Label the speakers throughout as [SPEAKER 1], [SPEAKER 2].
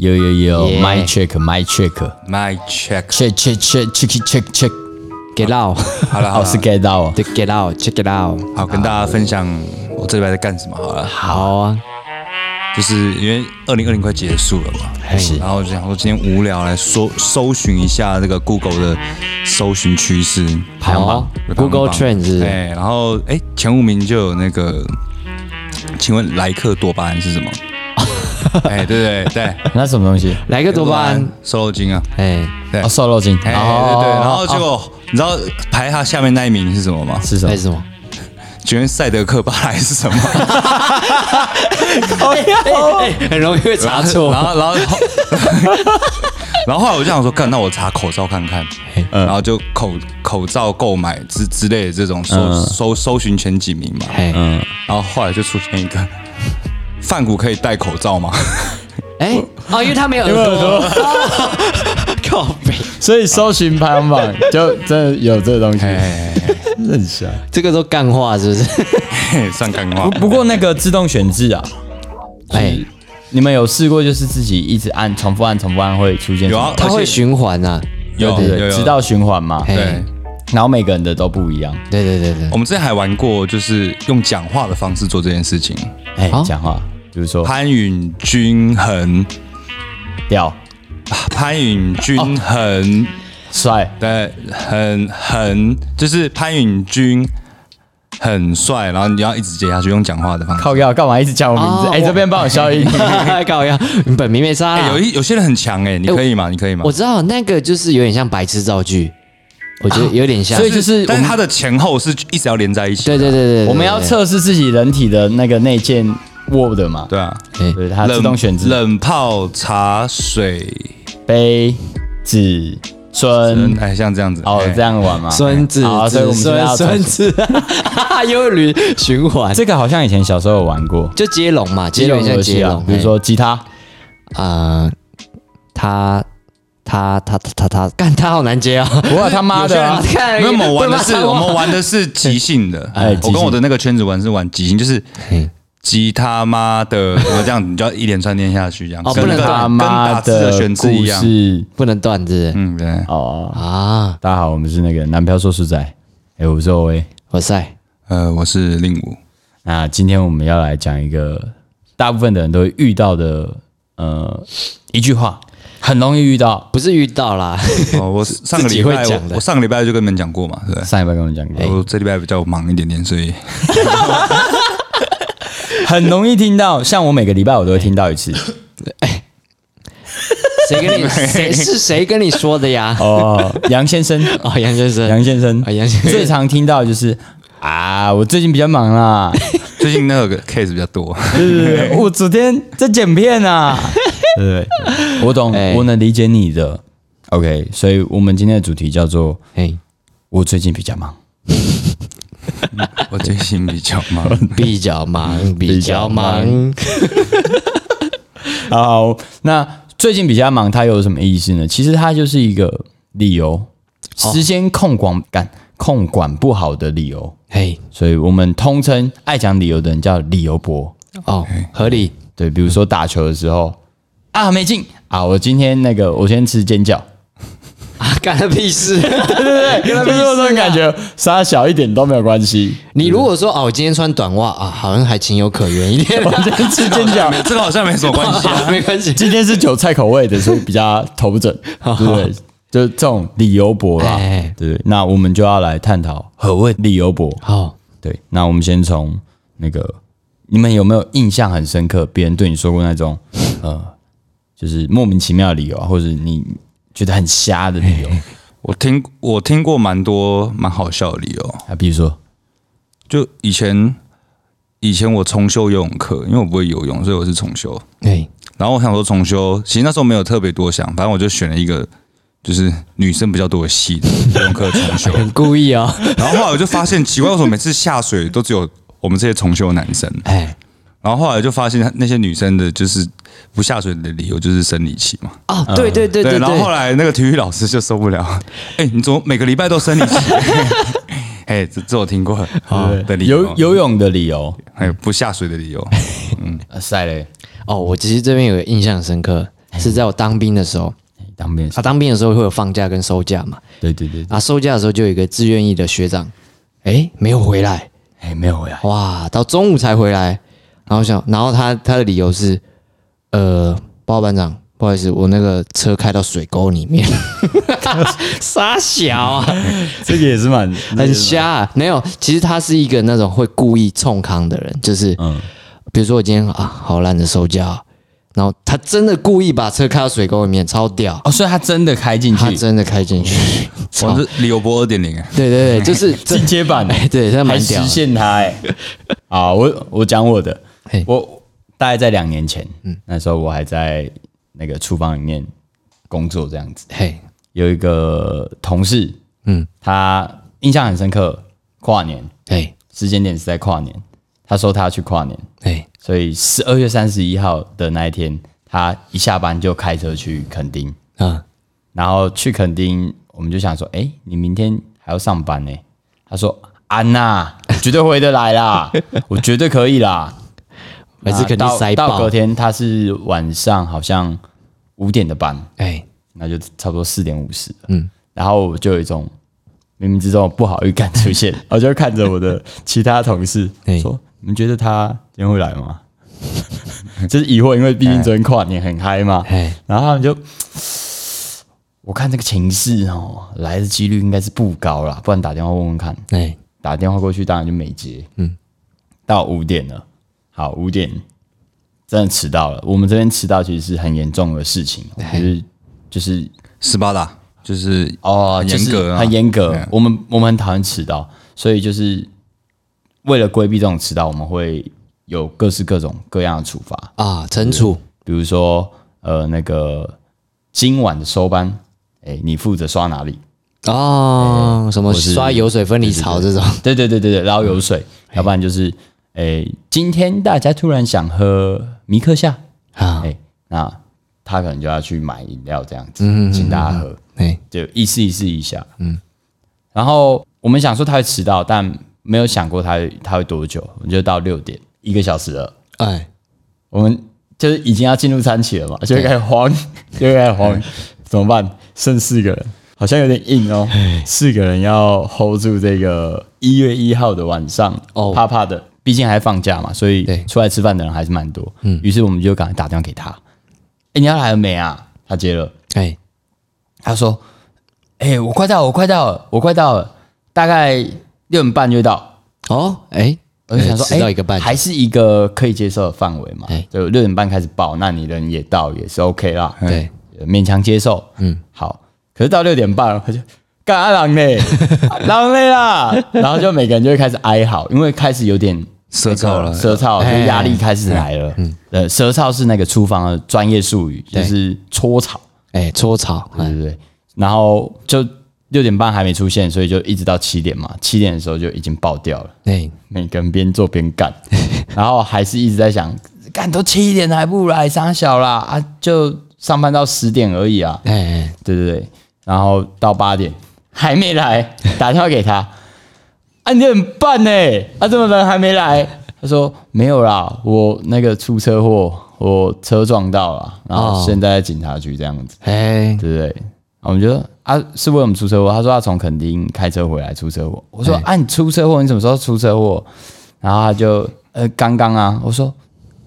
[SPEAKER 1] 有有有
[SPEAKER 2] Yeah，my
[SPEAKER 1] my check My
[SPEAKER 3] check，check check.
[SPEAKER 1] Check check check
[SPEAKER 2] check，，get out，
[SPEAKER 3] 好了，好
[SPEAKER 1] 哦，
[SPEAKER 3] 了
[SPEAKER 1] 是 get 到哦。
[SPEAKER 2] 对，get out，check it out，
[SPEAKER 3] 好，跟大家分享我这礼拜在干什么好了。
[SPEAKER 2] 好啊，
[SPEAKER 3] 就是因为二零二零快结束了嘛，
[SPEAKER 1] 是
[SPEAKER 3] 然后我就想说今天无聊来搜搜寻一下这个 Google 的搜寻趋势
[SPEAKER 1] 排行榜
[SPEAKER 2] 好，Google
[SPEAKER 3] 排行榜。
[SPEAKER 2] Trends 是不是
[SPEAKER 3] 哎，然后哎前五名就有那个，请问莱克多巴胺是什么？哎，对对对，
[SPEAKER 1] 那什么东西？
[SPEAKER 2] 来个多巴胺，
[SPEAKER 3] 瘦肉精啊，
[SPEAKER 2] 哎，
[SPEAKER 3] 对
[SPEAKER 1] 哦，瘦肉精。
[SPEAKER 3] 哎对对，然后结果你知道排他下面那一名是什么吗？
[SPEAKER 1] 是什么？
[SPEAKER 2] 是什么？
[SPEAKER 3] 请问赛德克巴莱是什么？
[SPEAKER 2] 哎，很容易会查错
[SPEAKER 3] 然。后然后 然后后来我就想说，干，那我查口罩看看，然后就口口罩购买之之类的这种搜、
[SPEAKER 1] 嗯
[SPEAKER 3] 搜搜寻前几名嘛，
[SPEAKER 2] 哎，
[SPEAKER 1] 嗯，
[SPEAKER 3] 然后后来就出现一个，范谷可以戴口罩吗？
[SPEAKER 2] 哎，哦，因为他没有耳朵，靠背，
[SPEAKER 1] 所以搜寻排行榜 就真的有这个东西，
[SPEAKER 3] 哎，
[SPEAKER 1] 很瞎。
[SPEAKER 2] 这个都干话是不是？
[SPEAKER 3] 嘿算干话
[SPEAKER 1] 不。不过那个自动选字啊，
[SPEAKER 2] 哎，
[SPEAKER 1] 你们有试过就是自己一直按、重复按、重复按会出现什么
[SPEAKER 3] 有啊
[SPEAKER 2] 它会循环啊。
[SPEAKER 3] 有
[SPEAKER 1] 对对对，
[SPEAKER 3] 有有
[SPEAKER 1] 直到循环嘛。
[SPEAKER 2] 嘿
[SPEAKER 3] 对，
[SPEAKER 1] 然后每个人的都不一样。
[SPEAKER 2] 对对对对
[SPEAKER 3] 我，们之前还玩过，就是用讲话的方式做这件事情。
[SPEAKER 1] 哎
[SPEAKER 2] 好，
[SPEAKER 1] 讲话，比如说
[SPEAKER 3] 潘允均衡，
[SPEAKER 1] 屌、
[SPEAKER 3] 潘允均衡。
[SPEAKER 1] 帅、
[SPEAKER 3] 对，很很就是潘允均很帅，然后你要一直接下去，用讲话的方式。
[SPEAKER 1] 靠要，干嘛一直叫我名字？
[SPEAKER 2] 哦
[SPEAKER 1] 哎，这边帮我消音。
[SPEAKER 2] 搞呀，你本名没差
[SPEAKER 3] 哎、有一有些人很强哎、你可以吗？你可以吗？
[SPEAKER 2] 我知道那个就是有点像白痴造句，我觉得有点像。
[SPEAKER 1] 所以就是
[SPEAKER 3] 但是它的前后是一直要连在一起。
[SPEAKER 2] 对对对对，对
[SPEAKER 1] 我们要，测试自己人体的那个内建 Word 嘛，
[SPEAKER 3] 对啊，
[SPEAKER 2] 对
[SPEAKER 1] 对，它自动选字，
[SPEAKER 3] 冷泡茶水，
[SPEAKER 1] 杯子孙。
[SPEAKER 3] 嗯，哎，像这样子。
[SPEAKER 1] 哦
[SPEAKER 3] 哎，
[SPEAKER 1] 这样玩嘛。
[SPEAKER 2] 孙子
[SPEAKER 1] 好，所以我
[SPEAKER 2] 子
[SPEAKER 1] 们现在要
[SPEAKER 2] 孙孙子，又轮循环，
[SPEAKER 1] 这个好像以前小时候有玩过，
[SPEAKER 2] 就接龙嘛，接龙像
[SPEAKER 1] 游戏
[SPEAKER 2] 接龙，，
[SPEAKER 1] 啊比如说吉他，
[SPEAKER 2] 啊，他他他他他他，干他好难接啊！
[SPEAKER 1] 不过他妈的
[SPEAKER 2] 看
[SPEAKER 3] 没有，我们玩的是 我们玩的是即兴的。
[SPEAKER 1] 哎即兴
[SPEAKER 3] 我跟我的那个圈子玩是玩即兴，就是
[SPEAKER 2] 嘿
[SPEAKER 3] 吉他妈的，怎么这样？你就要一连串念下去，这样。
[SPEAKER 2] 哦不能
[SPEAKER 3] 跟那个跟
[SPEAKER 1] 他妈
[SPEAKER 3] 打字的选字一
[SPEAKER 1] 故
[SPEAKER 3] 样。
[SPEAKER 2] 不能断字
[SPEAKER 3] 嗯，对。
[SPEAKER 1] 哦。
[SPEAKER 2] 啊！
[SPEAKER 1] 大家好，我们是那个男票说书仔，哎，我是欧威。
[SPEAKER 2] 我塞，
[SPEAKER 3] 呃，我是令武。
[SPEAKER 1] 那今天我们要来讲一个大部分的人都会遇到的呃一句话，很容易遇到。
[SPEAKER 2] 不是遇到啦，
[SPEAKER 3] 哦，我 上个礼拜
[SPEAKER 2] 讲的
[SPEAKER 3] 我我上个礼拜就跟你们讲过嘛，对不对？
[SPEAKER 1] 上礼拜跟我们讲过，
[SPEAKER 3] 我这礼拜比较忙一点点，所以
[SPEAKER 1] 很容易听到，像我每个礼拜我都会听到一次。
[SPEAKER 2] 谁跟你谁 是谁跟你说的呀？
[SPEAKER 1] 哦，杨先生，
[SPEAKER 2] 哦，杨先生，
[SPEAKER 1] 杨先生
[SPEAKER 2] 啊，杨先生
[SPEAKER 1] 最常听到就是啊，我最近比较忙啦，
[SPEAKER 3] 最近那个 case 比较多。
[SPEAKER 1] 对我昨天在剪片啊，对？我懂，
[SPEAKER 2] 哎
[SPEAKER 1] 我能理解你的。OK，所以我们今天的主题叫做
[SPEAKER 2] 嘿，
[SPEAKER 1] 我最近比较忙。
[SPEAKER 3] 我最近 比较忙，
[SPEAKER 2] 比较忙，比较忙，
[SPEAKER 1] 好，那最近比较忙，它有什么意思呢？其实它就是一个理由，时间控管感控管不好的理由，
[SPEAKER 2] 嘿，
[SPEAKER 1] 所以我们通称爱讲理由的人叫理由博。
[SPEAKER 2] 哦，合理，
[SPEAKER 1] 对，比如说打球的时候啊没进啊，我今天那个我先吃煎饺，
[SPEAKER 2] 啊，干他屁事！
[SPEAKER 1] 对对对，就是我这种感觉，杀小一点都没有关系。
[SPEAKER 2] 你如果说哦，我今天穿短袜啊，好像还情有可原一点，
[SPEAKER 1] 我今天吃煎饺，
[SPEAKER 3] 这个好像没什么关系啊。
[SPEAKER 2] 没关系。
[SPEAKER 1] 今天是韭菜口味的，所以比较头枕，对不对？就这种理由博啦，
[SPEAKER 2] 哎
[SPEAKER 1] 对不对？那我们就要来探讨何谓理由博。
[SPEAKER 2] 好，
[SPEAKER 1] 对，那我们先从那个，你们有没有印象很深刻？别人对你说过那种呃，就是莫名其妙的理由啊，或者你觉得很瞎的理由
[SPEAKER 3] 我听我听过蛮多蛮好笑的理由，
[SPEAKER 1] 啊？比如说，
[SPEAKER 3] 就以前以前我重修游泳课，因为我不会游泳，所以我是重修。
[SPEAKER 2] 哎，
[SPEAKER 3] 然后我想说重修，其实那时候没有特别多想，反正我就选了一个就是女生比较多的系的游泳课重修。
[SPEAKER 2] 很故意哦。
[SPEAKER 3] 然后后来我就发现奇怪，为什么每次下水都只有我们这些重修男生？
[SPEAKER 2] 哎，
[SPEAKER 3] 然后后来就发现那些女生的就是不下水的理由就是生理期嘛。
[SPEAKER 2] 哦，对对对对
[SPEAKER 3] 然后后，来那个体育老师就受不了，哎、你怎么每个礼拜都生理期？哎，这这我听过的理由，
[SPEAKER 1] 游游泳的理由，
[SPEAKER 3] 还有不下水的理由。
[SPEAKER 1] 嗯，晒嘞，
[SPEAKER 2] 哦，我其实这边有个印象深刻，是在我当兵的时候。
[SPEAKER 1] 当兵的时候。
[SPEAKER 2] 啊，当兵的时候会有放假跟收假嘛？
[SPEAKER 1] 对对对，对。
[SPEAKER 2] 啊，收假的时候就有一个自愿意的学长，哎，没有回来，
[SPEAKER 1] 哎，没有回来，
[SPEAKER 2] 哇，到中午才回来。然后想，然后他他的理由是，呃，报告班长，不好意思，我那个车开到水沟里面，傻小啊，
[SPEAKER 1] 这个也是蛮
[SPEAKER 2] 很瞎、啊。没有，其实他是一个那种会故意冲康的人，就是，
[SPEAKER 1] 嗯，
[SPEAKER 2] 比如说我今天啊，好懒得收假哦，然后他真的故意把车开到水沟里面，超屌，
[SPEAKER 1] 哦，所以他真的开进去，
[SPEAKER 2] 他真的开进去，
[SPEAKER 3] 我是李欧波二点零啊，
[SPEAKER 2] 对对对，就是这
[SPEAKER 1] 进阶版。的，
[SPEAKER 2] 哎，对，他
[SPEAKER 1] 还
[SPEAKER 2] 蛮屌，
[SPEAKER 1] 实现他哎。好，我我讲我的
[SPEAKER 2] 嘿，
[SPEAKER 1] 我大概在两年前，嗯，那时候我还在那个厨房里面工作，这样子，
[SPEAKER 2] 嘿，
[SPEAKER 1] 有一个同事，
[SPEAKER 2] 嗯，
[SPEAKER 1] 他印象很深刻，跨年
[SPEAKER 2] 嘿，
[SPEAKER 1] 时间点是在跨年，他说他要去跨年，
[SPEAKER 2] 嘿，
[SPEAKER 1] 所以十二月三十一号的那一天，他一下班就开车去垦丁，
[SPEAKER 2] 嗯，
[SPEAKER 1] 然后去垦丁，我们就想说，哎、你明天还要上班呢？他说，安娜，我绝对回得来啦，我绝对可以啦。
[SPEAKER 2] 还是肯定
[SPEAKER 1] 到
[SPEAKER 2] 塞爆
[SPEAKER 1] 到隔天他是晚上好像五点的班，
[SPEAKER 2] 哎，
[SPEAKER 1] 那就差不多四点五十。
[SPEAKER 2] 嗯，
[SPEAKER 1] 然后我就有一种冥冥之中不好预感出现，我就看着我的其他同事
[SPEAKER 2] 嘿
[SPEAKER 1] 说：“你们觉得他今天会来吗？” 就是疑惑，因为毕竟昨天跨年很嗨嘛。
[SPEAKER 2] 哎，
[SPEAKER 1] 然后他们就，我看这个情势哦，来的几率应该是不高啦，不然打电话问问看。
[SPEAKER 2] 哎，
[SPEAKER 1] 打电话过去当然就没接。嗯，到五点了，好，五点。真的迟到了。我们这边迟到其实是很严重的事情，就是就是
[SPEAKER 3] 斯巴达就是
[SPEAKER 1] 哦，
[SPEAKER 3] 严格啊。
[SPEAKER 1] 很严格。我们我们很讨厌迟到，所以就是为了规避这种迟到，我们会有各式各种各样的处罚，
[SPEAKER 2] 啊，惩处，
[SPEAKER 1] 比如说呃那个今晚的收班，哎，你负责刷哪里？
[SPEAKER 2] 哦，什么刷油水分离槽这种，
[SPEAKER 1] 对对对对对，捞油水，要不然就是哎，今天大家突然想喝米克夏，
[SPEAKER 2] 啊，
[SPEAKER 1] 哎，那他可能就要去买饮料这样子，
[SPEAKER 2] 嗯
[SPEAKER 1] 请大家喝。
[SPEAKER 2] 哎，
[SPEAKER 1] 就意思意思一下，嗯。然后我们想说他会迟到，但没有想过他会他会多久，我们就到六点，一个小时了。
[SPEAKER 2] 哎，
[SPEAKER 1] 我们就是已经要进入餐期了嘛，就会开始慌，就会开始慌，怎么办？剩四个人，好像有点硬哦。四个人要 hold 住这个一月一号的晚上，
[SPEAKER 2] 哦
[SPEAKER 1] 怕怕的，毕竟还放假嘛，所以出来吃饭的人还是蛮多。嗯，于是我们就赶快打电话给他，哎，你要来了没啊？他接了。
[SPEAKER 2] 哎，
[SPEAKER 1] 他说：“哎、我快到了，我快到了，我快到了，大概六点半就到。
[SPEAKER 2] 哦，哎，
[SPEAKER 1] 我就想说，哎、
[SPEAKER 2] 一个半
[SPEAKER 1] 还是一个可以接受的范围嘛
[SPEAKER 2] 哎。
[SPEAKER 1] 就六点半开始报，那你人也到，也是 OK 啦，
[SPEAKER 2] 对，
[SPEAKER 1] 勉强接受。嗯，好。可是到六点半，他就干阿郎嘞，狼嘞啦，然后就每个人就会开始哀嚎，因为开始有点
[SPEAKER 3] 舌燥了，
[SPEAKER 1] 舌燥，就
[SPEAKER 2] 哎
[SPEAKER 1] 压力开始来了。嗯，呃，舌燥是那个厨房的专业术语，就是搓炒。
[SPEAKER 2] 哎，搓草，
[SPEAKER 1] 对对对，然后就六点半还没出现，所以就一直到七点嘛。七点的时候就已经爆掉了，
[SPEAKER 2] 哎，
[SPEAKER 1] 每个人边做边干，然后还是一直在想，干都七点了还不如来傻小啦。啊，就上班到十点而已啊。
[SPEAKER 2] 哎，哎，
[SPEAKER 1] 对对对，然后到八点还没来，打电话给他，啊你很办呢，啊怎么人还没来？他说没有啦，我那个出车祸，我车撞到了，然后
[SPEAKER 2] 哦
[SPEAKER 1] 现在在警察局这样子。
[SPEAKER 2] 哎，
[SPEAKER 1] 对不对？啊我们觉得啊，是为我们出车祸。他说他从垦丁开车回来出车祸。我说
[SPEAKER 2] 哎
[SPEAKER 1] 啊，你出车祸，你什么时候出车祸？然后他就呃，刚刚啊。我说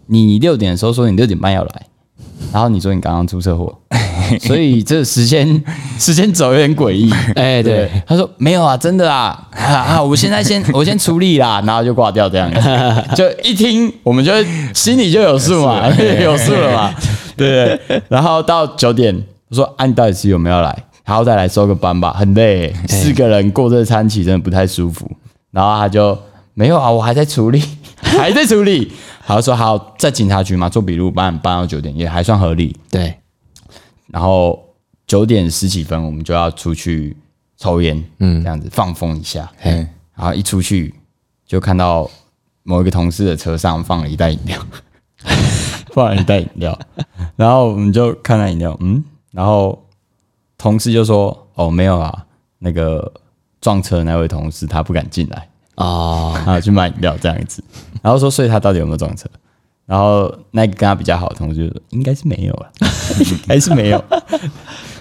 [SPEAKER 1] 你六点的时候说你六点半要来，然后你说你刚刚出车祸，所以这个时间时间走有点诡异。
[SPEAKER 2] 哎，对，
[SPEAKER 1] 他说没有啊，真的啊啊啊！我现在先我先处理啦，然后就挂掉这样。就一听我们就心里就有数嘛，有数了嘛，对对？然后到九点，我说啊，你到底是有没有来？好歹来收个班吧，很累，四个人过这餐期真的不太舒服。然后他就没有啊，我还在处理，还在处理。好说好，在警察局嘛，做笔录，办办到九点也还算合理。
[SPEAKER 2] 对，
[SPEAKER 1] 然后九点十几分，我们就要出去抽烟，嗯，这样子放风一下。
[SPEAKER 3] 嘿，
[SPEAKER 1] 然后一出去就看到某一个同事的车上放了一袋饮料，放了一袋饮料，然后我们就看到饮料，嗯，然后同事就说：“哦，没有啊，那个撞车的那位同事他不敢进来，
[SPEAKER 2] 哦，
[SPEAKER 1] 然后去买饮料这样子。”然后说：“所以他到底有没有撞车？”然后那个跟他比较好的同事就说：“应该是没有了。”还是没有。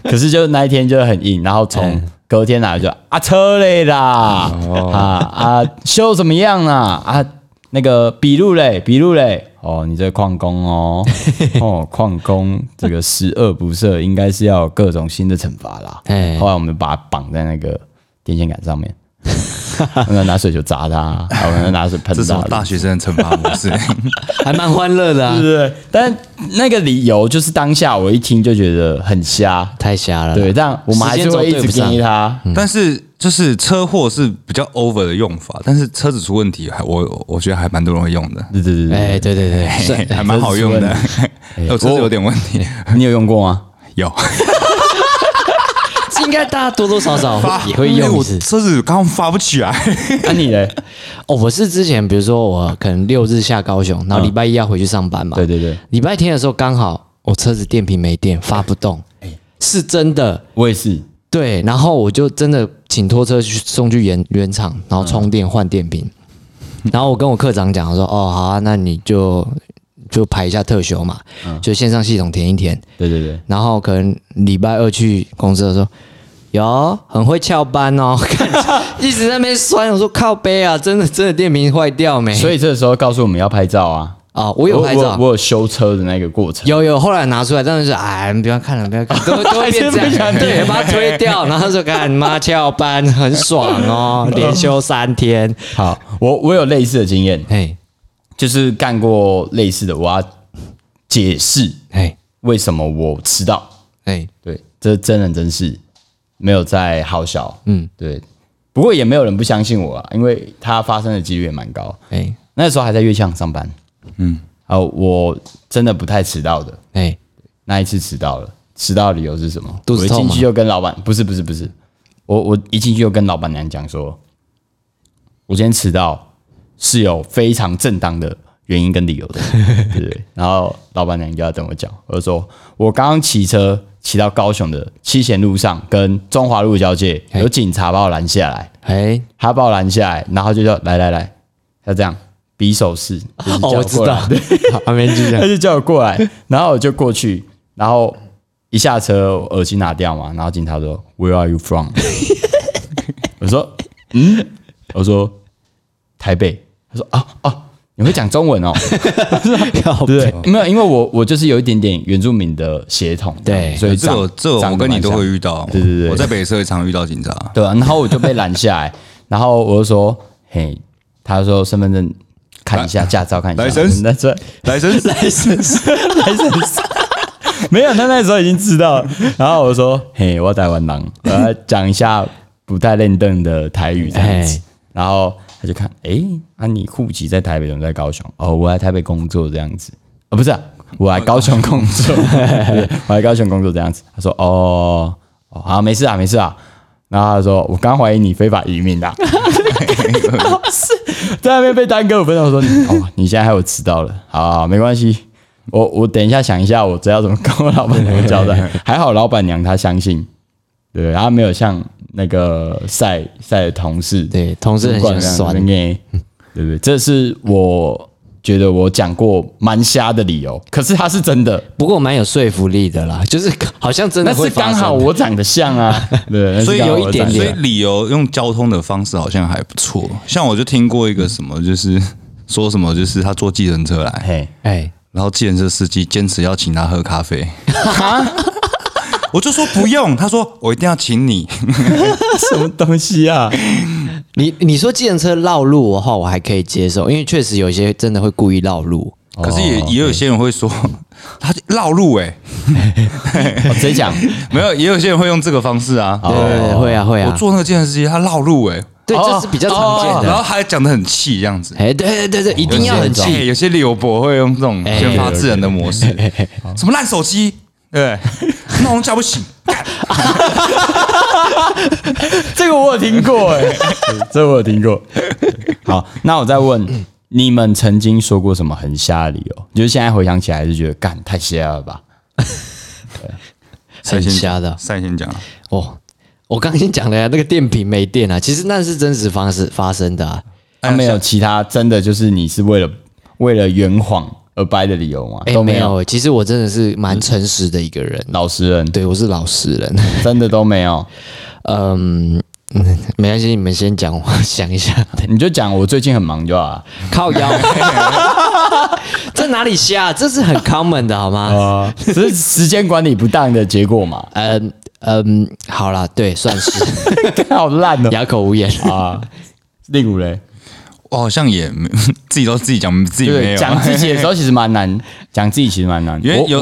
[SPEAKER 1] 可是就那一天就很硬，然后从隔天来就啊车嘞啦，啊啊修怎么样啊啊那个笔录嘞笔录嘞，哦你这矿工哦 哦矿工这个十恶不赦，应该是要有各种新的惩罚啦。
[SPEAKER 2] 哎
[SPEAKER 1] 后来我们把它绑在那个电线杆上面，我们拿水球砸他，还有我们拿水喷
[SPEAKER 3] 这是
[SPEAKER 1] 他。
[SPEAKER 3] 大学生的惩罚模式。
[SPEAKER 2] 还蛮欢乐的啊
[SPEAKER 1] 对，不对，但那个理由就是当下我一听就觉得很瞎，
[SPEAKER 2] 太瞎了啦。
[SPEAKER 1] 对，但我们还是会一直建议他。
[SPEAKER 3] 但是就是车祸是比较 over 的用法，但是车子出问题，还我我觉得还蛮多人会用的，
[SPEAKER 1] 对对对对，
[SPEAKER 2] 哎，对对对，
[SPEAKER 3] 还蛮好用的。我车子有点问题，
[SPEAKER 1] 你有用过吗？
[SPEAKER 3] 有
[SPEAKER 2] 应该大家多多少少也会用一次。
[SPEAKER 3] 车子刚刚发不起来，
[SPEAKER 1] 那你嘞？
[SPEAKER 2] 哦，我是之前比如说我可能六日下高雄，然后礼拜一要回去上班嘛。
[SPEAKER 1] 对对对，
[SPEAKER 2] 礼拜天的时候刚好我车子电瓶没电，发不动，是真的。
[SPEAKER 1] 我也是。
[SPEAKER 2] 对，然后我就真的请拖车去送去原原厂，然后充电换电瓶。然后我跟我科长讲，我说：“哦，好啊，那你就就排一下特休嘛，就线上系统填一填。
[SPEAKER 1] 对对对，
[SPEAKER 2] 然后可能礼拜二去公司的时候，有很会翘班哦，看一直在那边酸。我说靠背啊，真的真的电瓶坏掉没？
[SPEAKER 1] 所以这个时候告诉我们要拍照啊。
[SPEAKER 2] 哦、我有拍照
[SPEAKER 1] 我，我有修车的那个过程。
[SPEAKER 2] 有有，后来拿出来，但是哎，你不要看了，不要看，都 都会变这样，对，把它推掉，然后就看妈翘班很爽哦，连休三天，
[SPEAKER 1] 好，我我有类似的经验，
[SPEAKER 2] 嘿，
[SPEAKER 1] 就是干过类似的，我要解释
[SPEAKER 2] 嘿，
[SPEAKER 1] 为什么我迟到。
[SPEAKER 2] 嘿，
[SPEAKER 1] 对，这真人真事，没有在好笑。
[SPEAKER 2] 嗯，
[SPEAKER 1] 对。不过也没有人不相信我啊，因为它发生的几率也蛮高。
[SPEAKER 2] 嘿，
[SPEAKER 1] 那时候还在月相上班，
[SPEAKER 3] 嗯，
[SPEAKER 1] 啊，我真的不太迟到的。
[SPEAKER 2] 嘿，
[SPEAKER 1] 那一次迟到了，迟到的理由是什么？我一
[SPEAKER 2] 肚子痛吗
[SPEAKER 1] 进去就跟老板，不是不是不是，我我一进去就跟老板娘讲说，我今天迟到是有非常正当的原因跟理由的，对不对？然后老板娘就要等我讲，我就说我刚刚骑车骑到高雄的七贤路上跟中华路交界，有警察把我拦下来，
[SPEAKER 2] 哎，
[SPEAKER 1] 他把我拦下来，然后就叫来来来，他这样比手势，就是
[SPEAKER 2] 哦，我知道，好还没继续
[SPEAKER 1] 他就叫我过来，然后我就过去，然后一下车，我耳机拿掉嘛，然后警察说 Where are you from？我说嗯，我说台北，他说啊啊，你会讲中文哦？
[SPEAKER 2] 靠
[SPEAKER 1] 对不对？没有，因为我我就是有一点点原住民的血统，
[SPEAKER 2] 对
[SPEAKER 1] 所以
[SPEAKER 3] 这个这个我跟你都会遇到。
[SPEAKER 1] 对对对
[SPEAKER 3] 我在北社也常遇到警察。
[SPEAKER 1] 对啊，然后我就被拦下来，然后我就说嘿，他说身份证看一下，驾照看一下那这
[SPEAKER 3] 来生
[SPEAKER 1] 来生，来生。没有，他那时候已经知道了。然后我说：“嘿，我台湾人，我要讲一下不太认凳的台语这样子。”然后他就看，诶，啊，你户籍在台北，怎么在高雄？哦，我在台北工作这样子。哦，不是、啊，我来高雄工作，我来高雄工作这样子。他说：“哦，哦，好，没事啊，没事啊。”然后他说：“我刚怀疑你非法移民啦。”是 在那边被耽搁五分钟。我说：“哦，你现在还有迟到了，好好没关系。我我等一下想一下，我知道怎么跟我老板娘交代。还好老板娘她相信，对，她没有像那个赛赛的同事，
[SPEAKER 2] 对，同事很喜欢酸，
[SPEAKER 1] 对不对？这是我觉得我讲过蛮瞎的理由，可是他是真的，
[SPEAKER 2] 不过蛮有说服力的啦，就是好像真
[SPEAKER 1] 那是
[SPEAKER 2] 的会发生。
[SPEAKER 1] 刚好我长得像啊，对，
[SPEAKER 3] 所以
[SPEAKER 2] 有一点
[SPEAKER 1] 我长得
[SPEAKER 3] 所以
[SPEAKER 2] 点
[SPEAKER 3] 理由用交通的方式好像还不错。像我就听过一个什么，就是说什么，就是他坐计程车来，
[SPEAKER 1] 嘿，
[SPEAKER 2] 哎，
[SPEAKER 3] 然后计程车司机坚持要请他喝咖啡，我就说不用，他说我一定要请你。
[SPEAKER 1] 什么东西啊？
[SPEAKER 2] 你你说计程车绕路的话，我还可以接受，因为确实有些真的会故意绕路。
[SPEAKER 3] 可是也
[SPEAKER 1] 哦
[SPEAKER 3] 也有些人会说 他绕路哎、
[SPEAKER 1] 我直接讲，
[SPEAKER 3] 没有，也有些人会用这个方式啊。
[SPEAKER 2] 对對,對，会啊会啊，
[SPEAKER 3] 我坐那个计程车司机他绕路哎、
[SPEAKER 2] 对，
[SPEAKER 1] 哦
[SPEAKER 2] 这是比较常见
[SPEAKER 3] 然后
[SPEAKER 2] 的。
[SPEAKER 3] 还讲的很气这样子。
[SPEAKER 2] 哎，对对对对，一定要很
[SPEAKER 3] 哎
[SPEAKER 2] 气。
[SPEAKER 3] 有些柳博会用这种
[SPEAKER 2] 哎
[SPEAKER 3] 先发制人的模式，什么烂手机，对，那种叫不醒，干
[SPEAKER 1] 这个我有听过哎、这个我有听过。好，那我再问，你们曾经说过什么很瞎的理由？就是现在回想起来，就觉得干太瞎了吧？
[SPEAKER 2] 对很瞎的
[SPEAKER 3] 赛先讲啊，
[SPEAKER 2] 哦。我刚先讲了呀，那个电瓶没电啊，其实那是真实方式发生的啊。
[SPEAKER 1] 他没有其他真的就是你是为了为了圆谎而掰的理由吗？
[SPEAKER 2] 哎、
[SPEAKER 1] 都没有，
[SPEAKER 2] 没有、其实我真的是蛮诚实的一个人，
[SPEAKER 1] 老实人
[SPEAKER 2] 对我是老实人。
[SPEAKER 1] 真的都没有。
[SPEAKER 2] 嗯嗯，没关系，你们先讲，我想一下。
[SPEAKER 1] 你就讲我最近很忙就好了。
[SPEAKER 2] 靠腰，这哪里瞎？这是很 common 的好吗？
[SPEAKER 1] 啊，这是时间管理不当的结果嘛？
[SPEAKER 2] 嗯嗯，好啦，对，算是
[SPEAKER 1] 好烂哦
[SPEAKER 2] 哑口无言。
[SPEAKER 1] 啊！第五嘞，
[SPEAKER 3] 我好像也没 自己都自己讲自己没，有，
[SPEAKER 1] 讲自己的时候其实蛮难，讲自己其实蛮难，
[SPEAKER 3] 因为有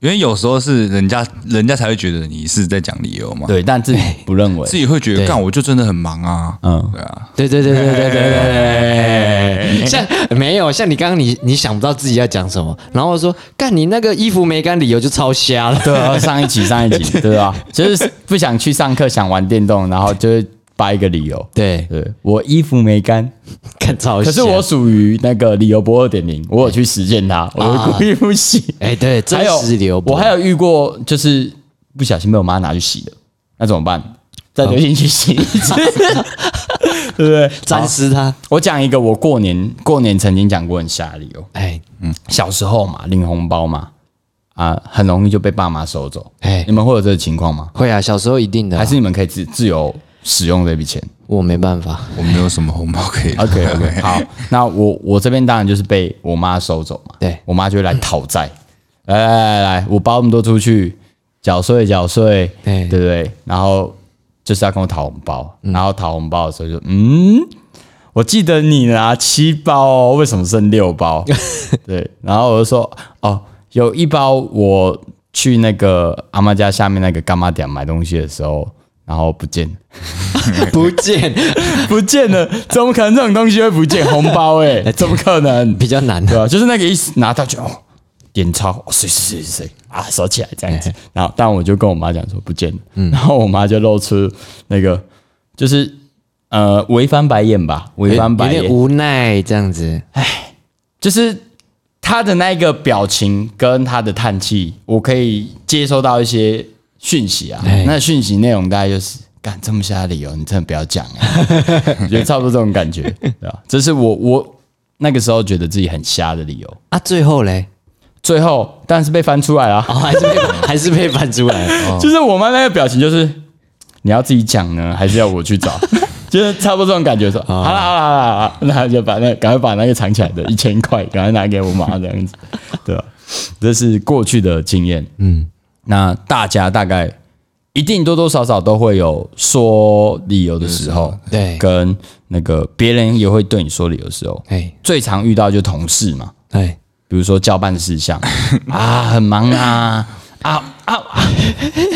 [SPEAKER 3] 因为有时候是人家人家才会觉得你是在讲理由嘛，
[SPEAKER 1] 对，但自己不认为
[SPEAKER 3] 自。己会觉得
[SPEAKER 2] 对
[SPEAKER 3] 干我就真的很忙啊，
[SPEAKER 1] 嗯
[SPEAKER 3] 对啊，
[SPEAKER 2] 对对对对对对对对，像没有像你刚刚你你想不到自己要讲什么，然后我说干你那个衣服没干，理由就超瞎了。
[SPEAKER 1] 对啊，上一集上一集对啊？就是不想去上课，想玩电动，然后就是掰一个理由。
[SPEAKER 2] 对，
[SPEAKER 1] 对我衣服没干，
[SPEAKER 2] 看超。
[SPEAKER 1] 可是我属于那个理由博二点零，我有去实践它，我会故意不洗。
[SPEAKER 2] 哎对，真实理由博，
[SPEAKER 1] 我还有遇过，就是不小心被我妈拿去洗的，那怎么办？再留进去洗一次，对不对？
[SPEAKER 2] 沾湿它。
[SPEAKER 1] 我讲一个，我过年过年曾经讲过很瞎的理由。
[SPEAKER 2] 哎
[SPEAKER 1] 小时候嘛，领红包嘛，啊，很容易就被爸妈收走。
[SPEAKER 2] 哎
[SPEAKER 1] 你，们会有这个情况吗？
[SPEAKER 2] 会啊，小时候一定的啊，
[SPEAKER 1] 还是你们可以自自由使用这笔钱
[SPEAKER 2] 我没办法。
[SPEAKER 3] 我没有什么红包可以？
[SPEAKER 1] OK OK，好，那我我这边当然就是被我妈收走嘛。
[SPEAKER 2] 对
[SPEAKER 1] 我妈就会来讨债，来来来来，我包那么多出去，缴税缴税，
[SPEAKER 2] 对
[SPEAKER 1] 对不对？然后就是要跟我讨红包，然后讨红包的时候就嗯。我记得你拿七包哦，为什么剩六包？对，然后我就说哦，有一包我去那个阿妈家下面那个干妈店买东西的时候，然后不见，
[SPEAKER 2] 不见
[SPEAKER 1] 不见了，怎么可能这种东西会不见？红包哎、怎么可能？
[SPEAKER 2] 比较难
[SPEAKER 1] 对吧、就是那个意思，拿到就哦，点钞，哦谁谁谁谁啊，收起来这样子。然后，但我就跟我妈讲说不见了，然后我妈就露出那个就是呃微翻白眼吧，微翻白眼，
[SPEAKER 2] 有点无奈这样子。
[SPEAKER 1] 就是她的那个表情跟她的叹气，我可以接收到一些讯息啊。
[SPEAKER 2] 哎
[SPEAKER 1] 那讯息内容大概就是。干这么瞎的理由，你真的不要讲、欸，我觉得差不多这种感觉，对吧？这是我我那个时候觉得自己很瞎的理由。
[SPEAKER 2] 啊，最后嘞，
[SPEAKER 1] 最后当然是被翻出来了，
[SPEAKER 2] 哦，还是被还是被翻出来了。哦
[SPEAKER 1] 就是我妈那个表情，就是你要自己讲呢，还是要我去找？就是差不多这种感觉说，好了好了好了好了，那就把那赶快把那个藏起来的一千块，赶快拿给我妈这样子，对吧？这是过去的经验，嗯，那大家大概一定多多少少都会有说理由的时候，
[SPEAKER 2] 对。
[SPEAKER 1] 跟那个别人也会对你说理由的时候，
[SPEAKER 2] 哎
[SPEAKER 1] 最常遇到就同事嘛，
[SPEAKER 2] 哎，
[SPEAKER 1] 比如说交办事项 啊，很忙啊 啊啊啊！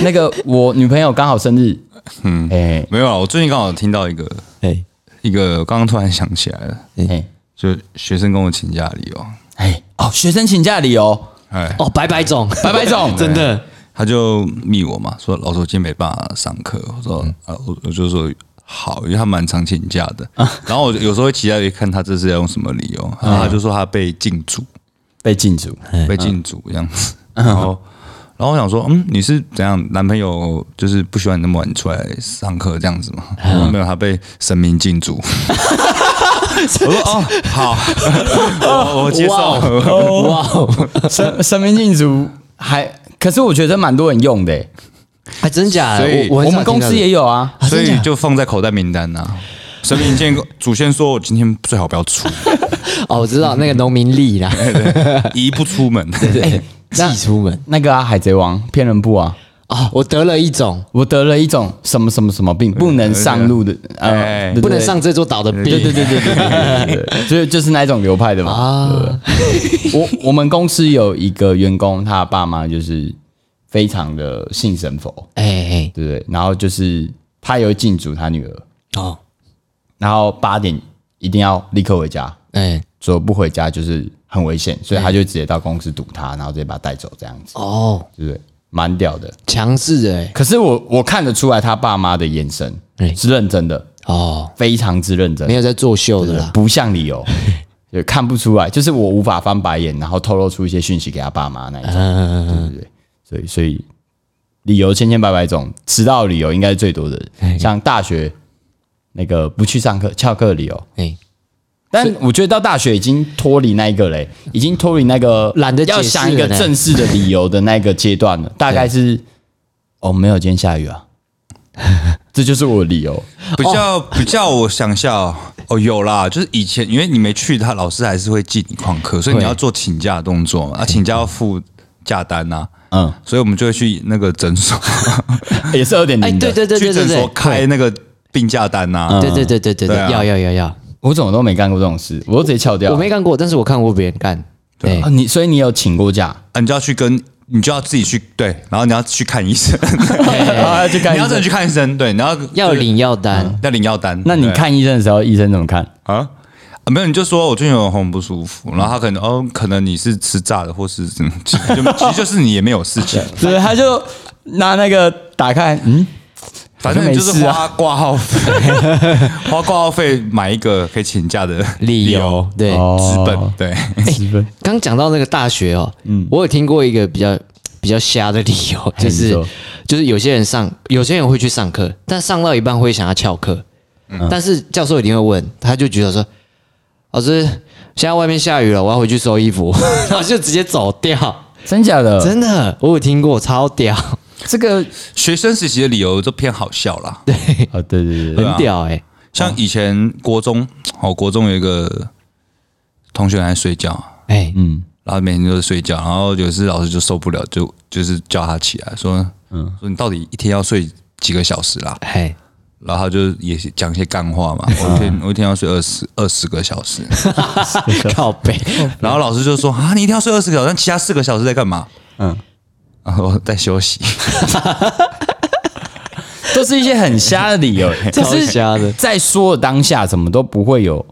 [SPEAKER 1] 那个我女朋友刚好生日，嗯，哎
[SPEAKER 3] 没有啊，我最近刚好听到一个
[SPEAKER 2] 哎
[SPEAKER 3] 一个，刚刚突然想起来了，
[SPEAKER 1] 哎
[SPEAKER 3] 就学生跟我请假的理由，
[SPEAKER 1] 哎哦，学生请假理由，
[SPEAKER 3] 哎，
[SPEAKER 2] 哦，白白总，
[SPEAKER 1] 白白总，
[SPEAKER 2] 真的
[SPEAKER 3] 他就密我嘛，说老师我今天没办法上课，我说啊，我我就说好，因为他蛮常请假的，然后我有时候会期待看他这是要用什么理由，然后他就说他被禁足，
[SPEAKER 1] 被禁足，
[SPEAKER 3] 被禁足这样子，然后。然后我想说，嗯，你是怎样？男朋友就是不喜欢你那么晚出来上课这样子吗？没有，他被神明禁足。我说哦，好，我我接受。
[SPEAKER 2] 哇哦，
[SPEAKER 1] 生生命禁足还，可是我觉得蛮多人用的、欸，
[SPEAKER 2] 还真假的？
[SPEAKER 3] 所以
[SPEAKER 2] 我
[SPEAKER 1] 我们公司也有啊，
[SPEAKER 3] 所以就放在口袋名单呐、神明见祖先说，我今天最好不要出，
[SPEAKER 2] 哦，我知道那个农民历啦，
[SPEAKER 3] 一不出门。
[SPEAKER 2] 对寄出门。
[SPEAKER 1] 那个啊，海贼王骗人部啊，
[SPEAKER 2] 哦，我得了一种，
[SPEAKER 1] 我得了一种什么什么什么病，不能上路的，
[SPEAKER 3] 哎，
[SPEAKER 2] 不能上这座岛的病。
[SPEAKER 1] 对对对对对，所以就是那一种流派的嘛。
[SPEAKER 2] 啊，
[SPEAKER 1] 我我们公司有一个员工，他爸妈就是非常的信神佛，
[SPEAKER 2] 哎，
[SPEAKER 1] 对对？然后就是他有禁足他女儿，
[SPEAKER 2] 哦，
[SPEAKER 1] 然后八点一定要立刻回家，
[SPEAKER 2] 哎，
[SPEAKER 1] 说不回家就是很危险，所以他就直接到公司堵他，然后直接把他带走这样子。
[SPEAKER 2] 哦，
[SPEAKER 1] 对不对？蛮屌的。
[SPEAKER 2] 强势的哎
[SPEAKER 1] 可是我我看得出来他爸妈的眼神
[SPEAKER 2] 哎。
[SPEAKER 1] 是认真的，
[SPEAKER 2] 哦，
[SPEAKER 1] 非常之认真。
[SPEAKER 2] 没，有在作秀的啦，
[SPEAKER 1] 不像理由，就看不出来，就是我无法翻白眼，然后透露出一些讯息给他爸妈那一种，
[SPEAKER 2] 嗯
[SPEAKER 1] 对不对，所以所以理由千千百百种，迟到的理由应该是最多的，像大学那个不去上课翘课的理由，
[SPEAKER 2] 哎
[SPEAKER 1] 但我觉得到大学已经脱离那一个嘞，已经脱离那个
[SPEAKER 2] 懒得
[SPEAKER 1] 要想一个正式的理由的那个阶段了。大概是哦，没有，今天下雨啊，这就是我的理由。
[SPEAKER 3] 比较比较，我想一下哦，哦有啦，就是以前因为你没去，他老师还是会记你旷课，所以你要做请假的动作嘛，啊，请假要付假单呐、
[SPEAKER 1] 嗯，
[SPEAKER 3] 所以我们就会去那个诊所，
[SPEAKER 1] 也是二点
[SPEAKER 2] 哎，
[SPEAKER 1] 零的。
[SPEAKER 2] 对对对对对
[SPEAKER 3] 去诊所，开那个病假单呐、
[SPEAKER 1] 嗯
[SPEAKER 2] 对对对对对对，要要要要，
[SPEAKER 1] 我怎么都没干过这种事，我都直接翘掉。
[SPEAKER 2] 我没干过，但是我看过别人干。对
[SPEAKER 1] 啊，，你所以你有请过假？
[SPEAKER 3] 啊，你就要去跟，你就要自己去对，然后你要去看医生，
[SPEAKER 1] 啊，去看医生
[SPEAKER 3] 你要真的。去看医生，对，你要
[SPEAKER 2] 要领药单，
[SPEAKER 3] 要领药单。
[SPEAKER 1] 那你
[SPEAKER 3] 对
[SPEAKER 1] 看医生的时候，医生怎么看？
[SPEAKER 3] 啊？啊没有，你就说我最近有很不舒服，然后他可能哦，可能你是吃炸的，或是怎么，其实就其实就是你也没有事情，
[SPEAKER 1] 对，他就拿那个打开，嗯，
[SPEAKER 3] 反正你就是花挂号费，花挂号费买一个可以请假的
[SPEAKER 2] 理由对。
[SPEAKER 1] 哦
[SPEAKER 3] 资本，对，
[SPEAKER 1] 十分。
[SPEAKER 2] 刚讲到那个大学哦，嗯，我有听过一个比较比较瞎的理由，就是就是有些人上，有些人会去上课，但上到一半会想要翘课，
[SPEAKER 1] 嗯
[SPEAKER 2] 但是教授一定会问，他就觉得说，老师，现在外面下雨了，我要回去收衣服，然后就直接走掉。
[SPEAKER 1] 真假的？
[SPEAKER 2] 真的，我有听过，超屌，
[SPEAKER 1] 这个
[SPEAKER 3] 学生时期的理由都偏好笑啦。对，
[SPEAKER 1] 哦，对对对。
[SPEAKER 2] 很屌哎、
[SPEAKER 3] 像以前国中，哦，国中有一个同学在睡觉，
[SPEAKER 2] 哎、
[SPEAKER 1] 嗯，
[SPEAKER 3] 然后每天都是睡觉，然后有一次老师就受不了，就就是叫他起来说，嗯，说你到底一天要睡几个小时啦？
[SPEAKER 2] 哎，
[SPEAKER 3] 然后他就也是讲一些干话嘛，我一天我一天要睡二十二十个小时，
[SPEAKER 2] 靠背，
[SPEAKER 3] 然后老师就说啊，你一天要睡二十个小时，那其他四个小时在干嘛？
[SPEAKER 1] 嗯，
[SPEAKER 3] 然后在休息。
[SPEAKER 1] 都是一些很瞎的理由，这
[SPEAKER 2] 超
[SPEAKER 1] 是
[SPEAKER 2] 瞎的
[SPEAKER 1] 在说的当下，怎么都不会有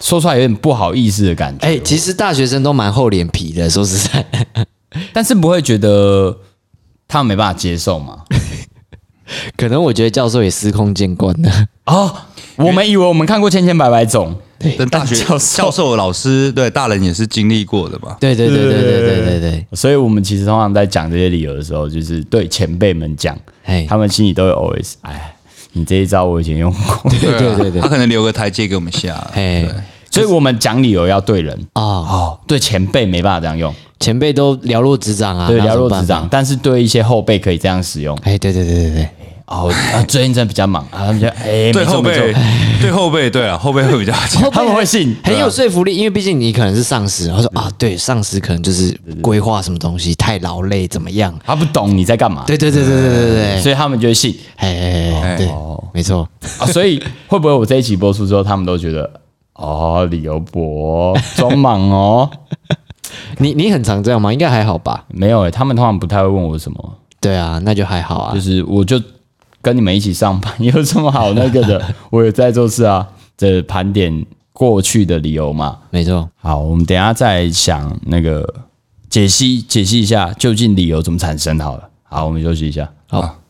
[SPEAKER 1] 说出来有点不好意思的感觉，
[SPEAKER 2] 哎、其实大学生都蛮厚脸皮的，说实在，
[SPEAKER 1] 但是不会觉得他们没办法接受嘛？
[SPEAKER 2] 可能我觉得教授也司空见惯了。
[SPEAKER 1] 哦，我们以为我们看过千千百百种，
[SPEAKER 3] 但大学
[SPEAKER 1] 教授。
[SPEAKER 3] 教授、老师对大人也是经历过的嘛。
[SPEAKER 2] 对对对对对对对对，
[SPEAKER 1] 所以我们其实通常在讲这些理由的时候，就是对前辈们讲，
[SPEAKER 2] 哎，
[SPEAKER 1] 他们心里都有 OS，哎，你这一招我以前用过，
[SPEAKER 3] 对
[SPEAKER 2] 对对对。
[SPEAKER 3] 他可能留个台阶给我们下。
[SPEAKER 2] 哎，
[SPEAKER 1] 所以我们讲理由要对人。
[SPEAKER 2] 哦，
[SPEAKER 1] 哦，对前辈没办法这样用，
[SPEAKER 2] 前辈都了若指掌啊，
[SPEAKER 1] 对了若指掌，。但是对一些后辈可以这样使用。
[SPEAKER 2] 哎，对对对对对，
[SPEAKER 1] 哦，啊，最近真的比较忙 啊，他们就哎，
[SPEAKER 3] 对后
[SPEAKER 1] 没错没错
[SPEAKER 3] 辈，对后辈，对啊，后辈会比较。
[SPEAKER 1] 他们会信，
[SPEAKER 2] 很有说服力，因为毕竟你可能是上司，然后说啊，对，上司可能就是规划什么东西太劳累，怎么样？
[SPEAKER 1] 他不懂你在干嘛，
[SPEAKER 2] 对对对对对对对，
[SPEAKER 1] 所以他们就会信
[SPEAKER 2] 哎哎哎，对，没错，
[SPEAKER 1] 啊。所以会不会我这一期播出之后，他们都觉得哦，李由博装忙哦？
[SPEAKER 2] 你你很常这样吗？应该还好吧？
[SPEAKER 1] 没有诶、他们通常不太会问我什么，
[SPEAKER 2] 对啊，那就还好啊
[SPEAKER 1] 就。是我就跟你们一起上班，有什么好那个的？我也在做事啊，这盘点过去的理由嘛。
[SPEAKER 2] 没错，
[SPEAKER 1] 好，我们等一下再想那个解析解析一下究竟理由怎么产生好了。好，我们休息一下。
[SPEAKER 2] 好。